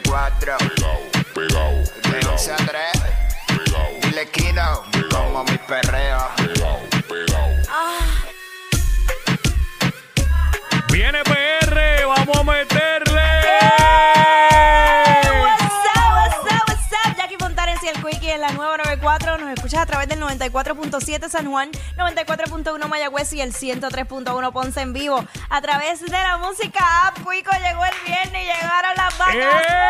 94. Pegao, pegao, De 11 a 3. pegao, Dile Kino, como mi perreo. pegao, pegao. Viene PR, vamos a meterle. What's up, what's up, what's up? Jackie Fontanes y el Quickie en la nueva 94. Nos escuchas a través del 94.7 San Juan, 94.1 Mayagüez y el 103.1 Ponce en vivo. A través de la música app, Quico llegó el viernes y llegaron las vacaciones. ¡Eh!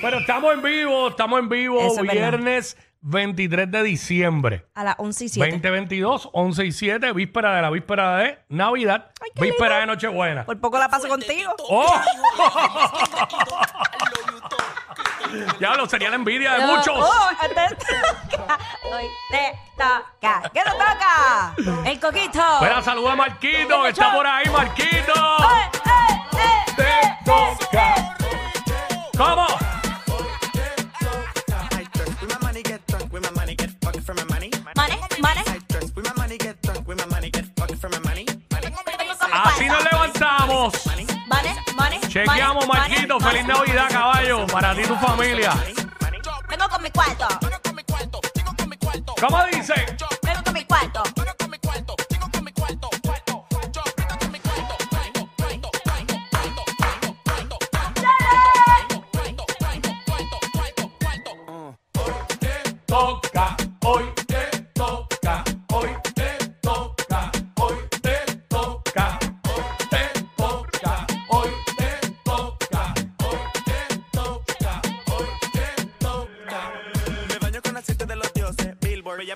Pero estamos en vivo, estamos en vivo. Eso es viernes 23 de diciembre. A las 11 y 7. 2022, 11 y 7, víspera de la víspera de Navidad, Ay, qué víspera lindo. de Nochebuena. Por poco la paso contigo. ¡Oh! ya lo sería la envidia de muchos. Oh, te toca. Hoy te toca. ¿Qué te toca? El coquito. Espera, saluda a Marquito, que está por ahí, Marquito. ¡Eh, eh, eh! Te toca. ¿Cómo? Así nos levantamos. Chequeamos, Marquito. Feliz. Navidad, caballo, para ti y tu familia. Vengo con mi cuarto. ¿Cómo dice? Vengo con mi cuarto.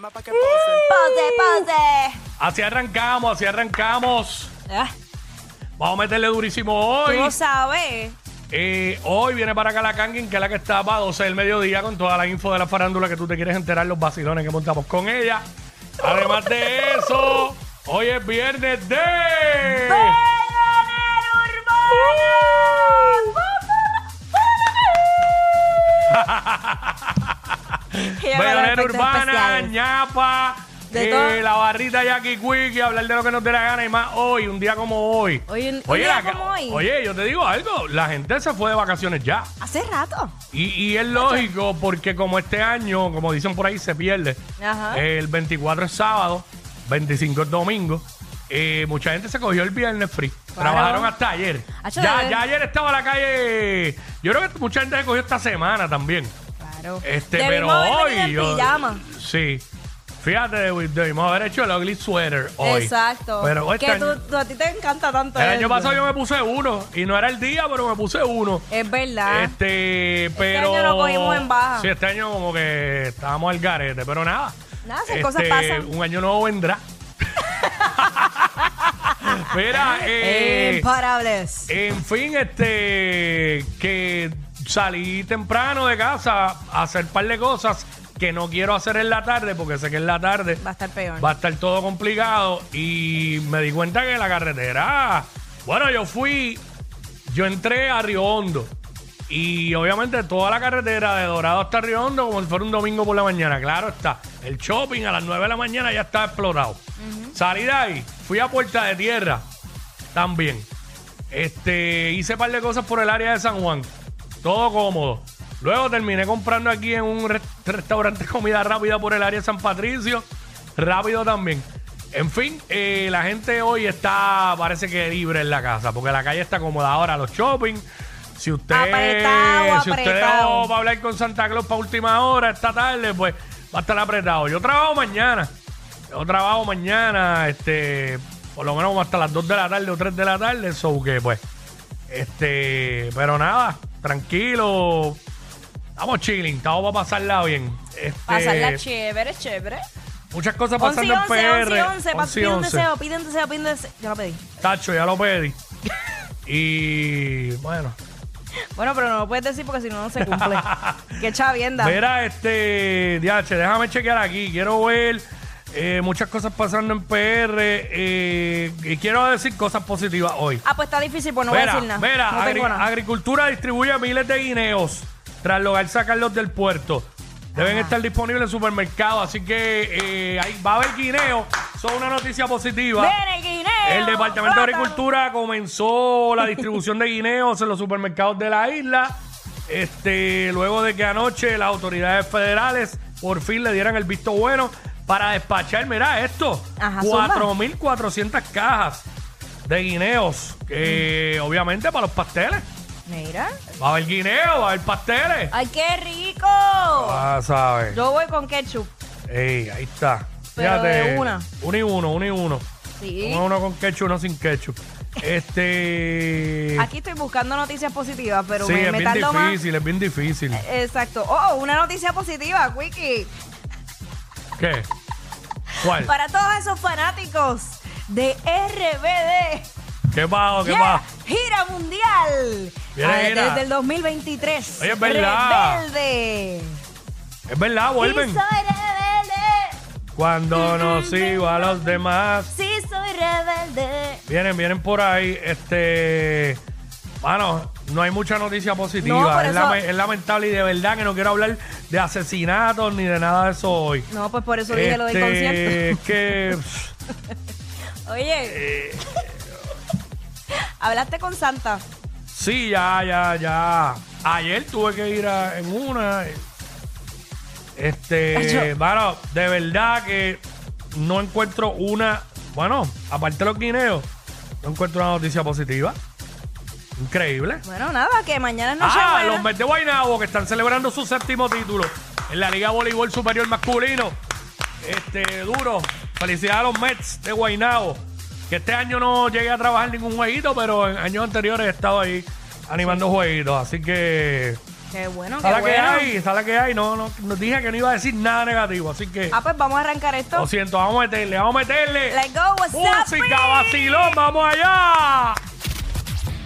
Billboard me llama pa' que pose. Pose, pose. Así arrancamos, así arrancamos. Ah, Vamos a meterle durísimo Tú hoy. no sabes. Eh, hoy viene para acá la Kangin, que es la que está para 12 del mediodía con toda la info de la farándula que tú te quieres enterar, los vacilones que montamos con ella. Además de eso, hoy es viernes de... Bellonera Urbana, ñapa, De eh, todo. la barrita Jackie Quick y hablar de lo que nos dé la gana y más hoy, un día como hoy. Hoy un- un día la- como hoy. Oye, yo te digo algo, la gente se fue de vacaciones ya. Hace rato. Y, y es lógico porque como este año, como dicen por ahí, se pierde. Ajá. El 24 es sábado, 25 es domingo. eh, mucha gente se cogió el viernes free. Claro. Trabajaron hasta ayer. Hacho, Ya, ya ayer estaba la calle. Yo creo que mucha gente se cogió esta semana también. Claro. Este, Debimos pero haber hoy. venido en yo- pijama. Sí. Fíjate, debimos haber hecho el ugly sweater hoy. Exacto. Pero este que año, tú, tú- a ti te encanta tanto. el año eso. pasado yo me puse uno. Y no era el día, pero me puse uno. Es verdad. Este, pero. año lo cogimos en baja. Sí, este año como que estábamos al garete, pero nada. Nada, esas Este, cosas pasan. Un año nuevo vendrá. Mira, eh, Imparables. en fin, este, que salí temprano de casa a hacer un par de cosas que no quiero hacer en la tarde porque sé que en la tarde Va a estar peor. va a estar todo complicado y me di cuenta que la carretera, bueno, yo fui, yo entré a Río Hondo y obviamente toda la carretera de Dorado hasta Río Hondo como si fuera un domingo por la mañana, claro está, el shopping a las 9 de la mañana ya está explorado. Salí de ahí, fui a Puerta de Tierra también. Este, hice un par de cosas por el área de San Juan. Todo cómodo. Luego terminé comprando aquí en un re- restaurante de comida rápida por el área de San Patricio. Rápido también. En fin, eh, la gente hoy está, parece que libre en la casa, porque la calle está cómoda. Ahora, los shopping, si usted, Apretado, si usted apretado. dejó para hablar con Santa Claus para última hora, esta tarde, pues va a estar apretado. Yo trabajo mañana. Yo trabajo mañana, este, por lo menos como hasta las 2 de la tarde o 3 de la tarde, eso que pues, este, pero nada, tranquilo, estamos chilling, estamos para pasarla bien. Este, Pasarla chévere, chévere. muchas cosas 11 pasando y en 11, PR. 11 11. pa- 11 y Pide un 11. deseo, pide un deseo. Yo lo pedí. Tacho, ya lo pedí. y bueno, Bueno, pero no lo puedes decir porque si no, no se cumple. Qué chavienda. mira, este, DH, déjame chequear aquí, quiero ver eh, muchas cosas pasando en PR eh, y quiero decir cosas positivas hoy. Ah, pues está difícil, pues no voy a Mira, decir nada. mira, no tengo Agri- nada. Agricultura distribuye miles de guineos tras lograr sacarlos del puerto. Deben estar disponibles en supermercados, así que eh, ahí va a haber guineo son una noticia positiva. ¡Viene el guineo! El Departamento de. Agricultura comenzó la distribución de guineos en los supermercados de la isla. Este, luego de que anoche las autoridades federales por fin le dieran el visto bueno para despachar, mira esto, Ajá, zumba. 4.400 cajas de guineos, que Mm. obviamente para los pasteles. Mira. Va a haber guineo, va a haber pasteles. ¡Ay, qué rico! Ah, sabes. Yo voy con ketchup. Ey, ahí está. Pero de una. Uno y uno, uno y uno. Sí. Uno, uno con ketchup, uno sin ketchup. Este. Aquí estoy buscando noticias positivas, pero sí, me, es me bien tardo más. difícil, es bien difícil. Exacto. Oh, una noticia positiva, Wiki. ¿Qué? ¿Cuál? Para todos esos fanáticos de RBD. ¿Qué pasó? ¿Qué Yeah, gira mundial. Viene, Ah, gira. Desde el 2023. Oye, es verdad. Rebelde. Es verdad, vuelven. Sí, soy rebelde. Cuando no sigo a los demás. Sí, soy rebelde. Vienen, vienen por ahí. Este. Bueno, no hay mucha noticia positiva. Por es, eso- lame- es lamentable y de verdad que no quiero hablar de asesinatos ni de nada de eso hoy. No, pues por eso dije lo del Este, concierto. que Oye, Eh. hablaste con Santa. sí, ya, ya, ya. Ayer tuve que ir a- en una. Este, Acho. bueno, de verdad que no encuentro una. Bueno, aparte de los guineos, no encuentro una noticia positiva. Increíble. Bueno, nada, que mañana es noche Ah, buena. los Mets de Guaynabo que están celebrando su séptimo título en la Liga Voleibol Superior Masculino. Este, duro. Felicidades a los Mets de Guaynabo. Que este año no llegué a trabajar ningún jueguito, pero en años anteriores he estado ahí animando jueguitos. Así que. Qué bueno, qué Sala que bueno. hay, sala que hay. No, no, no dije que no iba a decir nada negativo. Así que. Ah, pues vamos a arrancar esto. Lo siento, vamos a meterle, vamos a meterle. Let's go, what's up, Música, Free? vacilón, vamos allá.